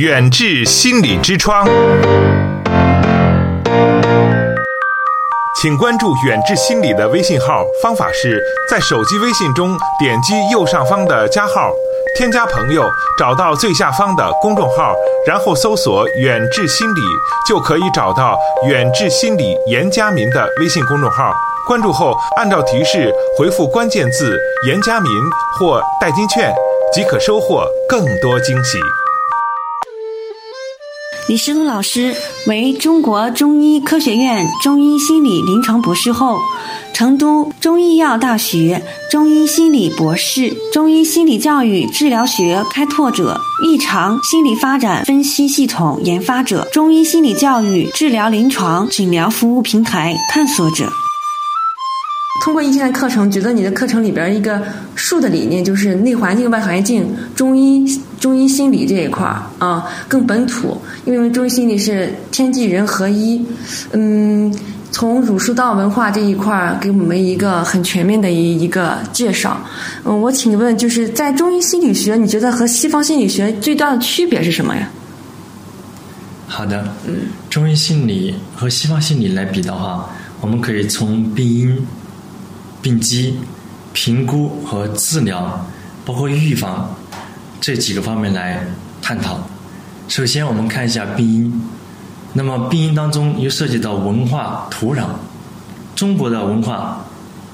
远志心理之窗，请关注远志心理的微信号。方法是在手机微信中点击右上方的加号，添加朋友，找到最下方的公众号，然后搜索“远志心理”，就可以找到远志心理严家民的微信公众号。关注后，按照提示回复关键字“严家民”或“代金券”，即可收获更多惊喜。李世东老师为中国中医科学院中医心理临床博士后，成都中医药大学中医心理博士，中医心理教育治疗学开拓者，异常心理发展分析系统研发者，中医心理教育治疗临床诊疗服务平台探索者。通过一天的课程，觉得你的课程里边一个树的理念就是内环境、外环境，中医、中医心理这一块儿啊更本土，因为中医心理是天地人合一。嗯，从儒术道文化这一块儿给我们一个很全面的一一个介绍。嗯，我请问，就是在中医心理学，你觉得和西方心理学最大的区别是什么呀？好的，嗯，中医心理和西方心理来比的话，我们可以从病因。病机、评估和治疗，包括预防这几个方面来探讨。首先，我们看一下病因。那么，病因当中又涉及到文化、土壤。中国的文化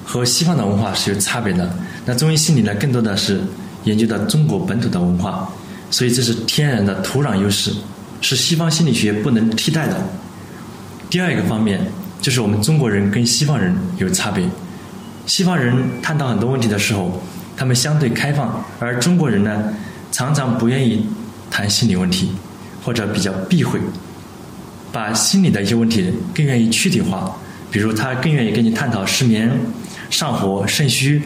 和西方的文化是有差别的。那中医心理呢，更多的是研究的中国本土的文化，所以这是天然的土壤优势，是西方心理学不能替代的。第二一个方面，就是我们中国人跟西方人有差别。西方人探讨很多问题的时候，他们相对开放，而中国人呢，常常不愿意谈心理问题，或者比较避讳，把心理的一些问题更愿意躯体化。比如，他更愿意跟你探讨失眠、上火、肾虚，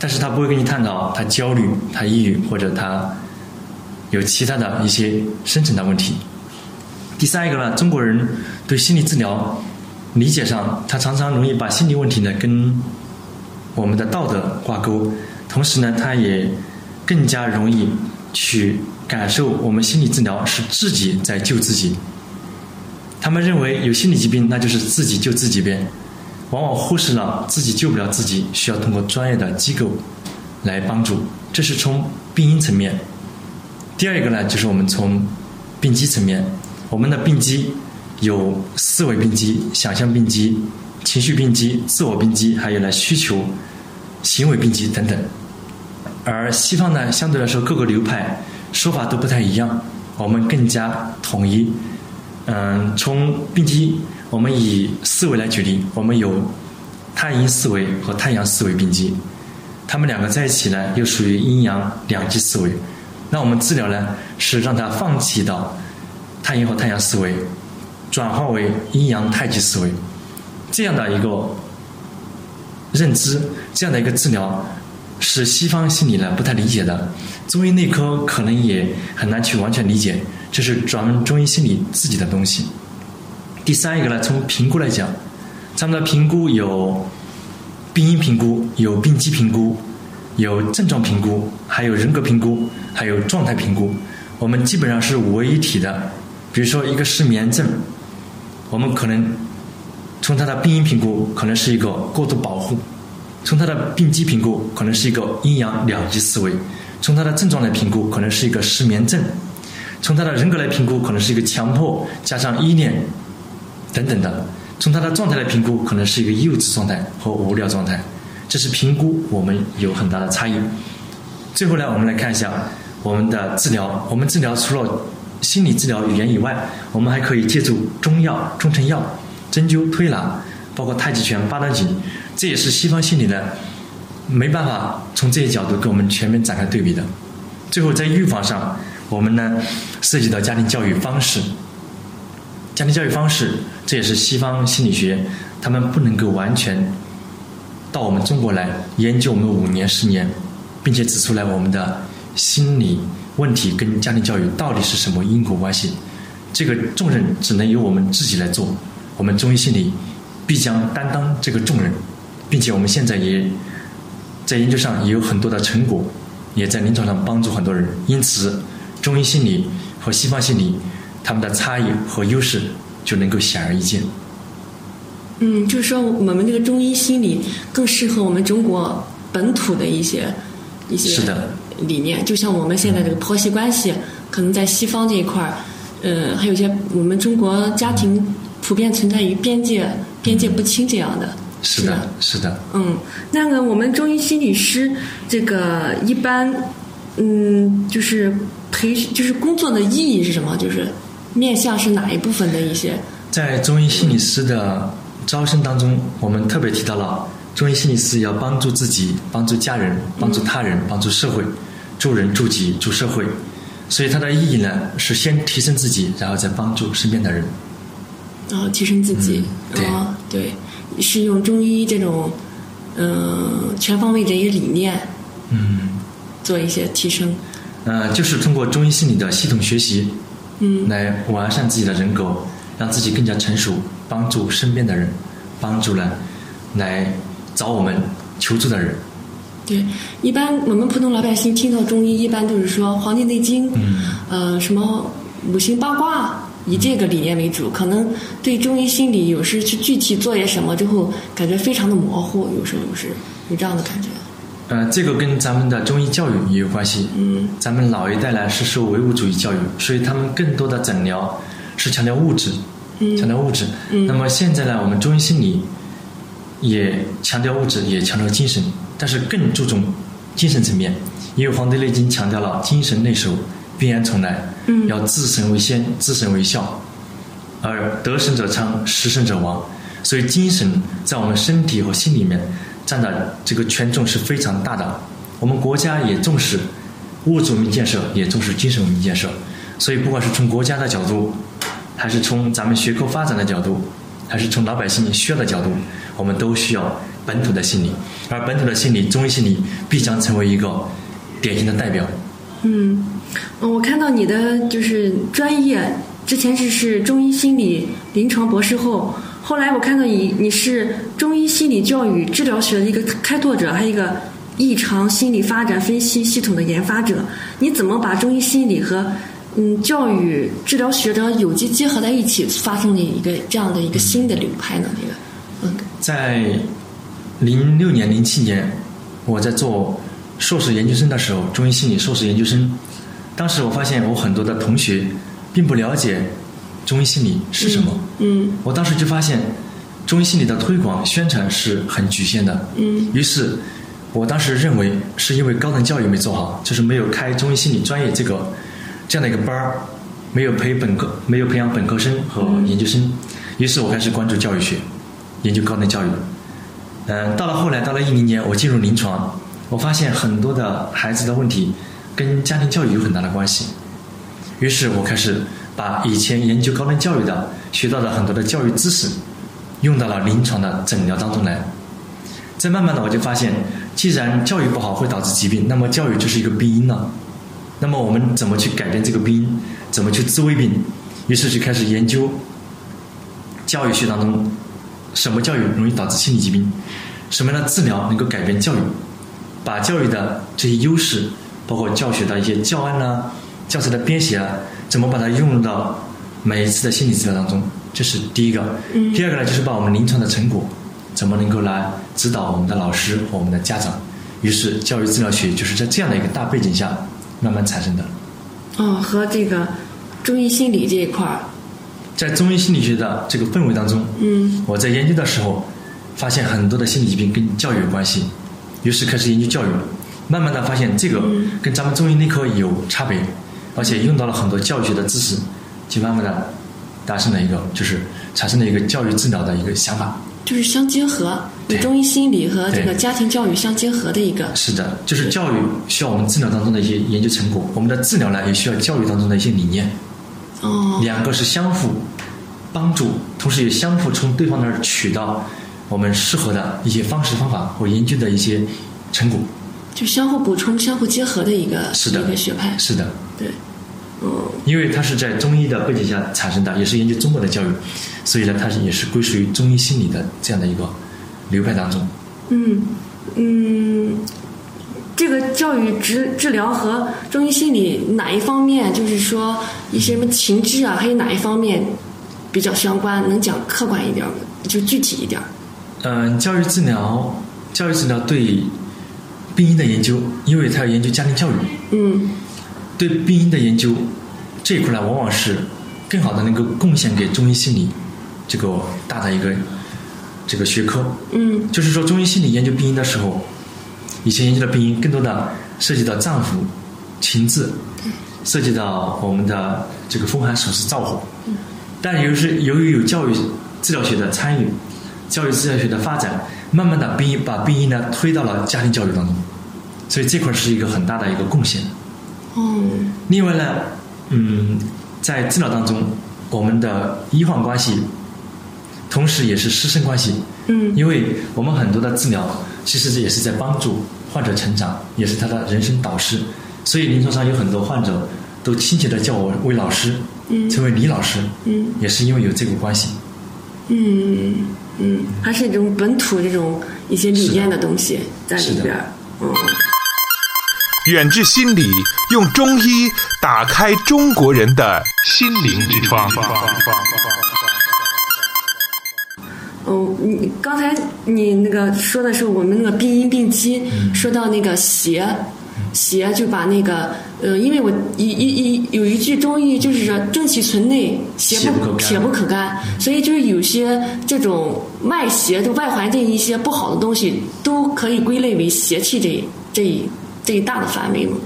但是他不会跟你探讨他焦虑、他抑郁或者他有其他的一些深层的问题。第三一个呢，中国人对心理治疗理解上，他常常容易把心理问题呢跟我们的道德挂钩，同时呢，他也更加容易去感受我们心理治疗是自己在救自己。他们认为有心理疾病那就是自己救自己呗，往往忽视了自己救不了自己，需要通过专业的机构来帮助。这是从病因层面。第二一个呢，就是我们从病机层面，我们的病机有思维病机、想象病机。情绪病机、自我病机，还有呢需求、行为病机等等。而西方呢，相对来说各个流派说法都不太一样，我们更加统一。嗯，从病机，我们以思维来举例，我们有太阴思维和太阳思维病机，他们两个在一起呢，又属于阴阳两极思维。那我们治疗呢，是让他放弃到太阴和太阳思维，转化为阴阳太极思维。这样的一个认知，这样的一个治疗，是西方心理呢不太理解的，中医内科可能也很难去完全理解，这是咱们中医心理自己的东西。第三一个呢，从评估来讲，咱们的评估有病因评估、有病机评估、有症状评估，还有人格评估，还有状态评估。我们基本上是五位一体的。比如说一个失眠症，我们可能。从他的病因评估，可能是一个过度保护；从他的病机评估，可能是一个阴阳两极思维；从他的症状来评估，可能是一个失眠症；从他的人格来评估，可能是一个强迫加上依恋等等的；从他的状态来评估，可能是一个幼稚状态和无聊状态。这是评估，我们有很大的差异。最后呢，我们来看一下我们的治疗。我们治疗除了心理治疗语言以外，我们还可以借助中药、中成药。针灸、推拿，包括太极拳、八段锦，这也是西方心理的没办法从这些角度跟我们全面展开对比的。最后在预防上，我们呢涉及到家庭教育方式。家庭教育方式，这也是西方心理学他们不能够完全到我们中国来研究我们五年、十年，并且指出来我们的心理问题跟家庭教育到底是什么因果关系。这个重任只能由我们自己来做。我们中医心理必将担当这个重任，并且我们现在也在研究上也有很多的成果，也在临床上帮助很多人。因此，中医心理和西方心理，他们的差异和优势就能够显而易见。嗯，就是说我们这个中医心理更适合我们中国本土的一些一些是的理念，就像我们现在这个婆媳关系，可能在西方这一块儿，呃，还有一些我们中国家庭普遍存在于边界边界不清这样的。是的，是的。嗯，那个我们中医心理师这个一般，嗯，就是培就是工作的意义是什么？就是面向是哪一部分的一些？在中医心理师的招生当中，我们特别提到了中医心理师要帮助自己、帮助家人、帮助他人、帮助社会，助人助己助社会。所以它的意义呢，是先提升自己，然后再帮助身边的人。然后提升自己，对啊，对，是用中医这种嗯、全方位的一个理念嗯，做一些提升。呃，就是通过中医心理的系统学习，嗯来完善自己的人格，让自己更加成熟，帮助身边的人，帮助呢，来找我们求助的人。对，一般我们普通老百姓听到中医，一般都是说《黄帝内经》，嗯呃，什么五行八卦，以这个理念为主。可能对中医心理有时去具体做些什么之后，感觉非常的模糊，有时候有时有这样的感觉。呃，这个跟咱们的中医教育也有关系。嗯咱们老一代呢是受唯物主义教育，所以他们更多的诊疗是强调物质，嗯强调物质。嗯那么现在呢，我们中医心理也强调物质，也强调精神，但是更注重精神层面，也有《黄帝内经》强调了精神内守，必然从来，嗯要自神为先，自神为孝，而得神者昌，失神者亡。所以精神在我们身体和心里面占的这个权重是非常大的。我们国家也重视物质文明建设，也重视精神文明建设。所以不管是从国家的角度，还是从咱们学科发展的角度，还是从老百姓需要的角度，我们都需要本土的心理。而本土的心理，中医心理必将成为一个典型的代表。嗯，呃嗯我看到你的就是专业，之前是是中医心理临床博士后，后来我看到你你是中医心理教育治疗学的一个开拓者，还有一个异常心理发展分析系统的研发者。你怎么把中医心理和嗯教育治疗学者有机结合在一起，发生了一个这样的一个新的流派呢？这个，嗯在零六年、零七年，我在做硕士研究生的时候，中医心理硕士研究生，当时我发现我很多的同学并不了解中医心理是什么。嗯我当时就发现，中医心理的推广宣传是很局限的。嗯于是，我当时认为是因为高等教育没做好，就是没有开中医心理专业这个这样的一个班儿，没有培本科，没有培养本科生和研究生。于是我开始关注教育学，研究高等教育。嗯，到了后来，到了一零年，我进入临床，我发现很多的孩子的问题跟家庭教育有很大的关系。于是我开始把以前研究高等教育的学到的很多的教育知识，用到了临床的诊疗当中来。再慢慢的，我就发现，既然教育不好会导致疾病，那么教育就是一个病因了。那么我们怎么去改变这个病因？怎么去治未病？于是就开始研究教育学当中什么教育容易导致心理疾病，什么样的治疗能够改变教育，把教育的这些优势，包括教学的一些教案呐、教材的编写啊，怎么把它用入到每一次的心理治疗当中，这是第一个。嗯第二个呢，就是把我们临床的成果，怎么能够来指导我们的老师和我们的家长。于是，教育治疗学就是在这样的一个大背景下慢慢产生的。哦，和这个中医心理这一块儿，在中医心理学的这个氛围当中，嗯我在研究的时候，发现很多的心理疾病跟教育有关系，于是开始研究教育，慢慢的发现这个跟咱们中医内科有差别，而且用到了很多教育学的知识，就慢慢的达成了一个就是产生了一个教育治疗的一个想法。就是相结合，对中医心理和这个家庭教育相结合的一个。是的，就是教育需要我们治疗当中的一些研究成果，我们的治疗呢也需要教育当中的一些理念，哦，两个是相互帮助，同时也相互从对方那儿取到我们适合的一些方式方法或研究的一些成果。就相互补充、相互结合的一个是的一个学派。是的，对，嗯因为它是在中医的背景下产生的，也是研究中国的教育，所以呢，它是也是归属于中医心理的这样的一个流派当中。嗯嗯，这个教育治治疗和中医心理哪一方面，就是说一些什么情志啊，还有哪一方面比较相关？能讲客观一点吗？就具体一点。嗯，教育治疗，教育治疗对病因的研究，因为他要研究家庭教育，嗯对病因的研究这一块呢，往往是更好的能够贡献给中医心理这个大的一个这个学科。嗯就是说，中医心理研究病因的时候，以前研究的病因更多的涉及到脏腑、情志，涉及到我们的这个风寒暑湿燥火。但由是由于有教育治疗学的参与，教育治疗学的发展，慢慢的把病因呢推到了家庭教育当中，所以这块是一个很大的一个贡献。哦另外呢，嗯，在治疗当中，我们的医患关系，同时也是师生关系。嗯因为我们很多的治疗，其实这也是在帮助患者成长，也是他的人生导师。所以临床上有很多患者都亲切的叫我为老师，嗯称为李老师，嗯也是因为有这个关系。嗯嗯，还是这种本土这种一些理念的东西在里边儿。嗯远志心理用中医打开中国人的心灵之窗。哦，你刚才你那个说的是我们那个病因病机，嗯说到那个邪，邪就把那个呃，因为我一一一有一句中医就是说正气存内，邪邪不可干铁不可干，所以就是有些这种外邪，就外环境一些不好的东西，都可以归类为邪气这一这一这一大的范围嘛。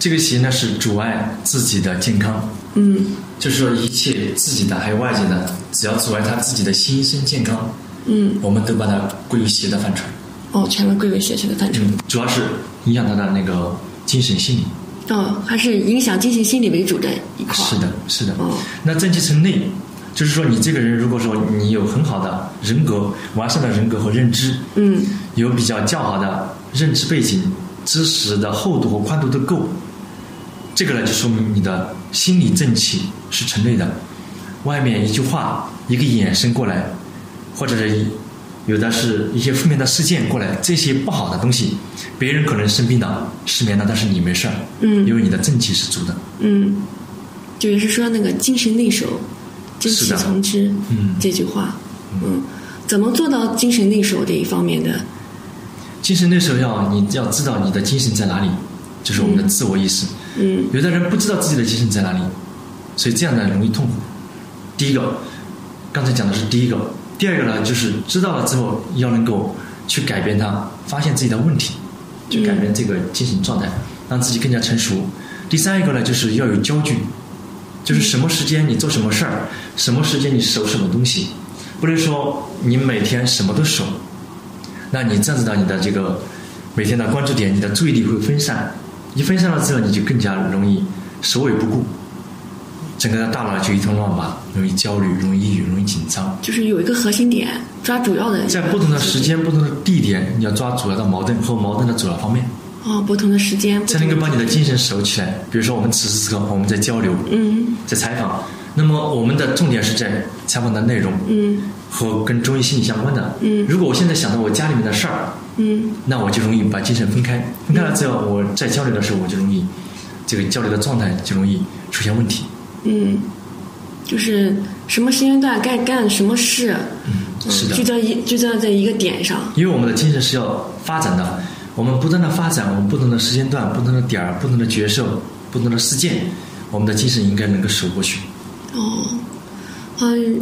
这个邪呢是阻碍自己的健康，嗯就是说一切自己的还有外界的，只要阻碍他自己的心身健康，嗯，我们都把它归为邪的范畴。哦，全都归为邪气的范畴。嗯，主要是影响他的那个精神心理。哦，还是影响进行心理为主的一块。是的，是的。哦那正气存内，就是说你这个人，如果说你有很好的人格、完善的人格和认知，嗯有比较较好的认知背景、知识的厚度和宽度都够，这个呢就说明你的心理正气是成内的。外面一句话、一个眼神过来，或者是一有的是一些负面的事件过来，这些不好的东西，别人可能生病了、失眠了，但是你没事儿，嗯因为你的正气是足的。嗯，就也是说那个精神内守，精气从之，嗯这句话，嗯，怎么做到精神内守这一方面的？精神内守要你要知道你的精神在哪里，就是我们的自我意识。嗯有的人不知道自己的精神在哪里，所以这样呢容易痛苦。第一个，刚才讲的是第一个，第二个呢就是知道了之后要能够去改变它，发现自己的问题，去改变这个精神状态，让自己更加成熟。第三一个呢就是要有焦距，就是什么时间你做什么事儿，什么时间你守什么东西，不能说你每天什么都守，那你这样子的你的这个每天的关注点，你的注意力会分散，一分散了之后，你就更加容易首尾不顾，整个大脑就一通乱麻，容易焦虑，容易抑郁，容易紧张。就是有一个核心点，抓主要的。在不同的时间、不同的地点，你要抓主要的矛盾和矛盾的主要方面，哦，不同的时间，才能够把你的精神。神守起来。比如说，我们此时此刻我们在交流，嗯在采访，那么我们的重点是在采访的内容嗯和跟中医心理相关的。嗯如果我现在想到我家里面的事儿，嗯那我就容易把精神分开，分开了之后，我在交流的时候，我就容易这个交流的状态就容易出现问题。嗯，就是什么时间段该干什么事，嗯，是的聚，焦一聚焦在一个点上。因为我们的精神是要发展的，我们不断的发展，我们不同的时间段、不同的点儿、不同的角色、不同的事件，我们的精神应该能够守过去。哦，嗯，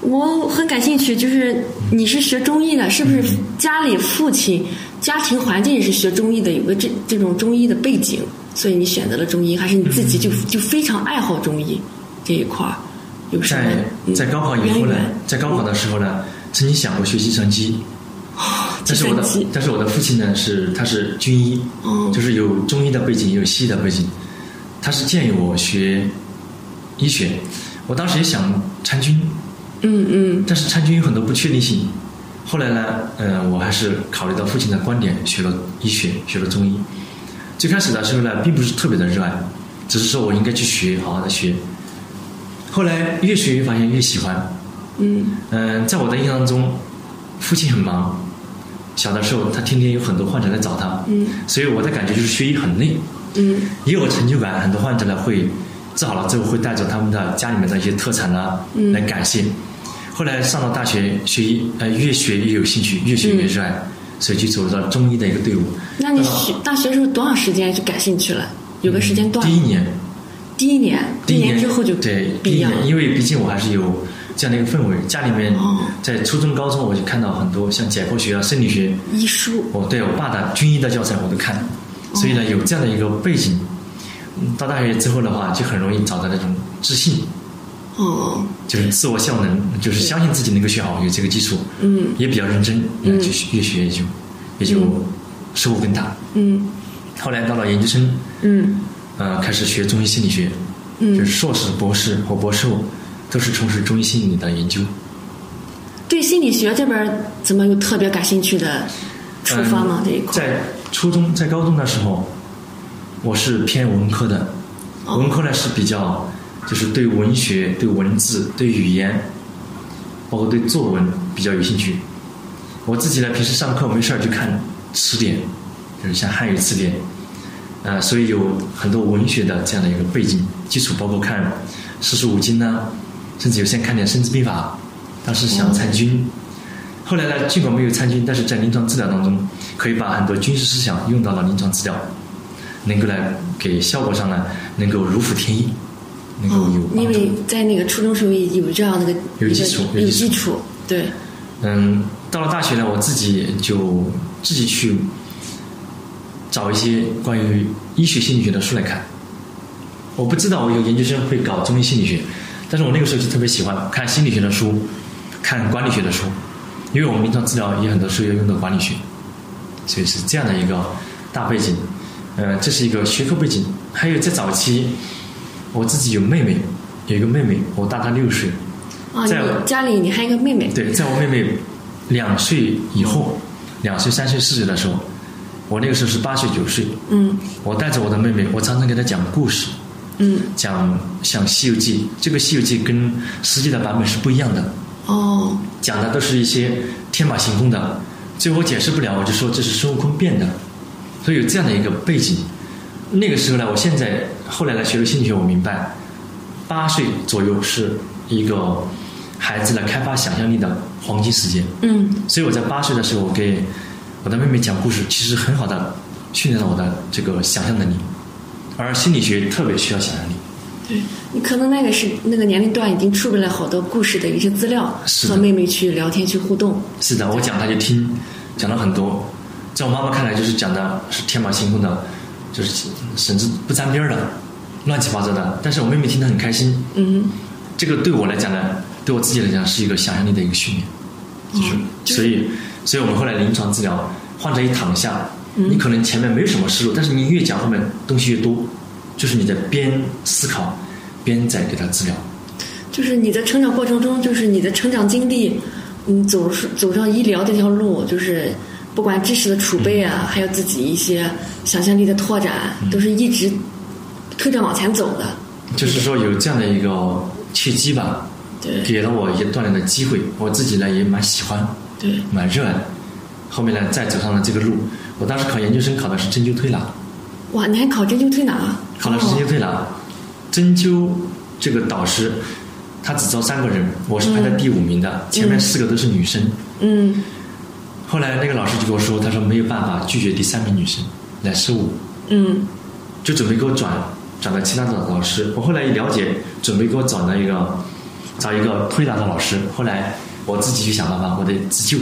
我很感兴趣，就是你是学中医的，是不是家里父亲家庭环境也是学中医的，有个这这种中医的背景，所以你选择了中医，还是你自己就就非常爱好中医这一块儿？有什么在嗯在高考以后呢，在高考的时候呢，曾经想过学计算机，但是我的但是我的父亲呢是他是军医，哦。就是有中医的背景，也有西医的背景，他是建议我学医学，我当时也想参军，嗯嗯。但是参军有很多不确定性。后来呢，呃，我还是考虑到父亲的观点，学了医学，学了中医。最开始的时候呢，并不是特别的热爱，只是说我应该去学，好好的学。后来越学越发现越喜欢。嗯嗯、在我的印象中，父亲很忙，小的时候他天天有很多患者来找他，嗯，所以我的感觉就是学医很累，嗯也有成就感。很多患者呢会治好了之后会带着他们的家里面的一些特产啊、嗯来感谢。后来上了大学学医，呃，越学越有兴趣，越学越热爱，所以就走入到中医的一个队伍。那你学大学时候多长时间就感兴趣了？有个时间段？第一年，第一年，第一年之后就对第。一年，因为毕竟我还是有这样的一个氛围，家里面哦。在初中、高中我就看到很多像解剖学啊、生理学，医书，哦对我爸的军医的教材我都看，所以呢有这样的一个背景，嗯到大学之后的话就很容易找到那种自信，哦，就是自我效能，就是相信自己能够学好，有这个基础，嗯。也比较认真，嗯。嗯，就越学也就也就收获更大。嗯。后来到了研究生，嗯。呃，开始学中医心理学，嗯。就是嗯，硕士、博士和博士后都是从事中医心理的研究。对心理学这边怎么有特别感兴趣的出发吗？这一块？在初中、在高中的时候，我是偏文科的，哦。文科呢是比较就是对文学、对文字、对语言，包括对作文比较有兴趣。我自己呢，平时上课没事儿就看词典，就是像汉语词典，呃，所以有很多文学的这样的一个背景基础，包括看四书五经呢、甚至有些看点《孙子兵法》，当时想参军。后来呢，尽管没有参军，但是在临床治疗当中，可以把很多军事思想用到了临床治疗，能够来给效果上呢，能够如虎添翼，哦，因。为在那个初中时候有这样的个有基础有基础，对，嗯，到了大学呢，我自己就自己去找一些关于医学心理学的书来看。我不知道我有研究生会搞中医心理学，但是我那个时候就特别喜欢看心理学的书，看管理学的书，因为我们临床治疗也很多时候要用到管理学，所以是这样的一个大背景。呃，这是一个学科背景。还有在早期，我自己有妹妹，有一个妹妹，我大她六岁。啊，你在家里你还有一个妹妹，对，在我妹妹两岁以后，两岁、三岁、四岁的时候，我那个时候是八岁、九岁，嗯我带着我的妹妹，我常常给她讲故事，嗯，讲像《西游记》，这个《西游记》跟实际的版本是不一样的，哦，讲的都是一些天马行空的，最后我解释不了，我就说这是孙悟空变的，所以有这样的一个背景。那个时候呢，我现在后来来学了心理学，我明白，八岁左右是一个孩子来开发想象力的黄金时间。嗯所以我在八岁的时候，我给我的妹妹讲故事，其实很好的训练了我的这个想象能力。而心理学特别需要想象力，对你可能那个是那个年龄段已经储备了好多故事的一些资料，是和妹妹去聊天去互动，是的，我讲她就听，讲了很多，在我妈妈看来就是讲的是天马行空的，就是甚至不沾边儿的，乱七八糟的。但是我妹妹听得很开心，嗯这个对我来讲呢，对我自己来讲是一个想象力的一个训练，就是、嗯就是所以，所以我们后来临床治疗，患者一躺下，嗯你可能前面没有什么思路，但是你越讲后面东西越多，就是你在边思考边在给他治疗。就是你的成长过程中，就是你的成长经历，嗯，走走上医疗这条路，就是不管知识的储备啊，还有自己一些想象力的拓展，都是一直推着往前走的。就是说有这样的一个契机吧，对给了我一些锻炼的机会，我自己呢也蛮喜欢，对，蛮热爱。后面呢再走上了这个路，我当时考研究生考的是针灸推拿，哇，你还考针灸推拿？考的是针灸推拿。针灸这个导师，他只招三个人，我是排在第五名的，前面四个都是女生。嗯后来那个老师就跟我说，他说没有办法拒绝第三名女生来收我，嗯就准备给我转转到其他的老师。我后来一了解，准备给我找到一个找一个推拿的老师。后来我自己去想办法，我得自救。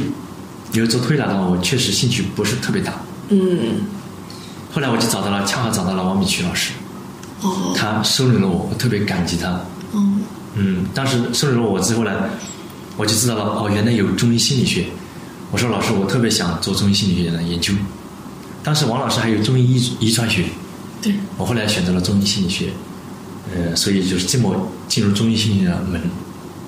因为做推拿的话，我确实兴趣不是特别大。嗯，后来我就找到了，恰好找到了王敏曲老师，哦他收留了我，我特别感激他。哦，嗯，当时收留了我之后呢，我就知道了哦，原来有中医心理学。我说老师，我特别想做中医心理学的研究。当时王老师还有中医遗遗传学，对，我后来选择了中医心理学，呃，所以就是这么进入中医心理学的门。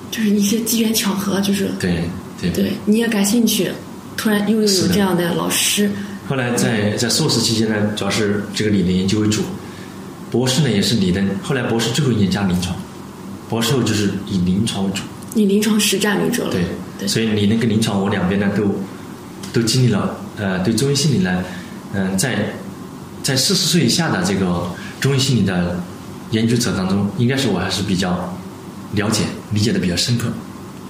就是一些机缘巧合，就是对对。对你也感兴趣，突然又有这样的老师，后来在在硕士期间呢，主要是这个理论研究为主，博士呢也是理论，后来博士最后一年加临床，博士后就是以临床为主。以临床实战为主了。对所以你那个临床我两边呢都都经历了呃，对中医心理呢，嗯、在在四十岁以下的这个中医心理的研究者当中，应该是我还是比较了解、理解的比较深刻。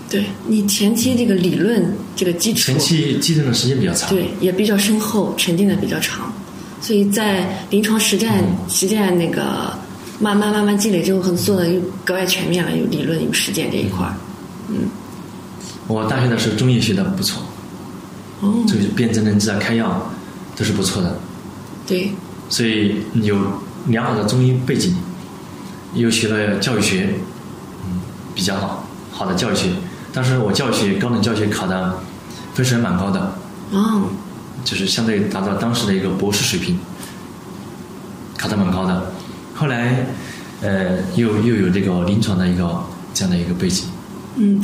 对你前期这个理论这个基础，前期积累的时间比较长，对也比较深厚，沉淀的比较长，所以在临床实践、实践那个慢慢慢慢积累之后，可能做的又格外全面了，有理论有实践这一块儿。我大学的时候中医学的不错，哦，这个辨证论治啊、开药都是不错的，对，所以有良好的中医背景，又学了教育学，嗯，比较好，好的教育学。当时我教育学高等教育学考的分数还蛮高的，哦，就是相对达到当时的一个博士水平，考的蛮高的。后来，呃，又又有这个临床的一个这样的一个背景，嗯，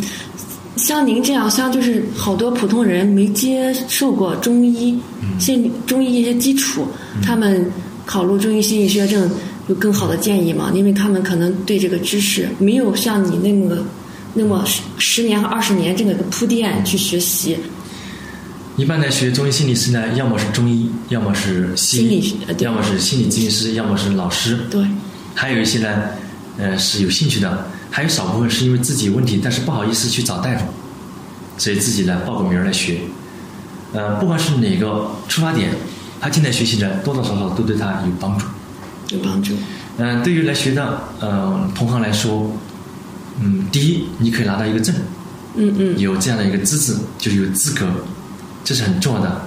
像您这样，像就是好多普通人没接受过中医，心理中医一些基础，他们考入中医心理学证有更好的建议吗？因为他们可能对这个知识没有像你那么那么十十年和二十年这个铺垫去学习。一般来学中医心理师呢，要么是中医，要么是西医心理要么是心理咨询师，要么是老师。对，还有一些呢，呃，是有兴趣的，还有少部分是因为自己有问题，但是不好意思去找大夫，所以自己来报个名儿来学。呃，不管是哪个出发点，他进来学习的多多少少都对他有帮助。有帮助。嗯、对于来学的呃同行来说，嗯，第一，你可以拿到一个证，嗯嗯，有这样的一个资质，就是有资格，这是很重要的。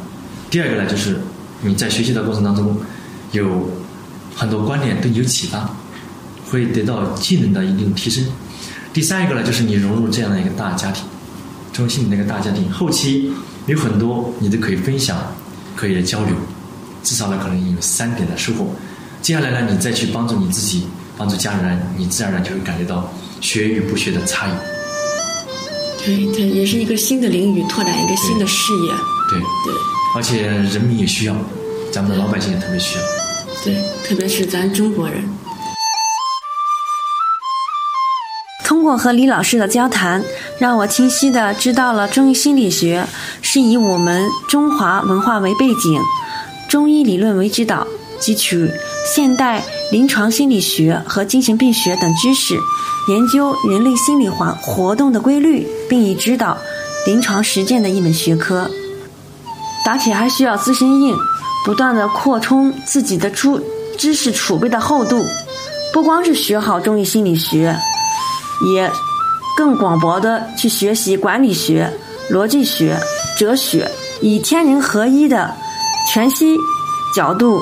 第二个呢，就是你在学习的过程当中，有很多观点对你有启发，会得到技能的一定提升。第三一个呢，就是你融入这样的一个大家庭，中心的那个大家庭，后期有很多你都可以分享，可以交流，至少呢可能有三点的收获。接下来呢，你再去帮助你自己，帮助家人，你自然而然就会感觉到学与不学的差异。对，它也是一个新的领域，拓展一个新的视野。对，对而且人民也需要，咱们的老百姓也特别需要。对，特别是咱中国人。通过和李老师的交谈，让我清晰地知道了中医心理学是以我们中华文化为背景，中医理论为指导，汲取现代临床心理学和精神病学等知识，研究人类心理环活动的规律，并以指导临床实践的一门学科。打铁还需要自身硬，不断的扩充自己的知知识储备的厚度，不光是学好中医心理学。也更广博的去学习管理学、逻辑学、哲学，以天人合一的全息角度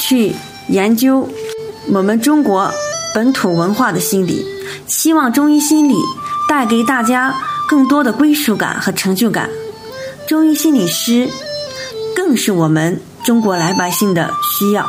去研究我们中国本土文化的心理，希望中医心理带给大家更多的归属感和成就感。中医心理师更是我们中国老百姓的需要。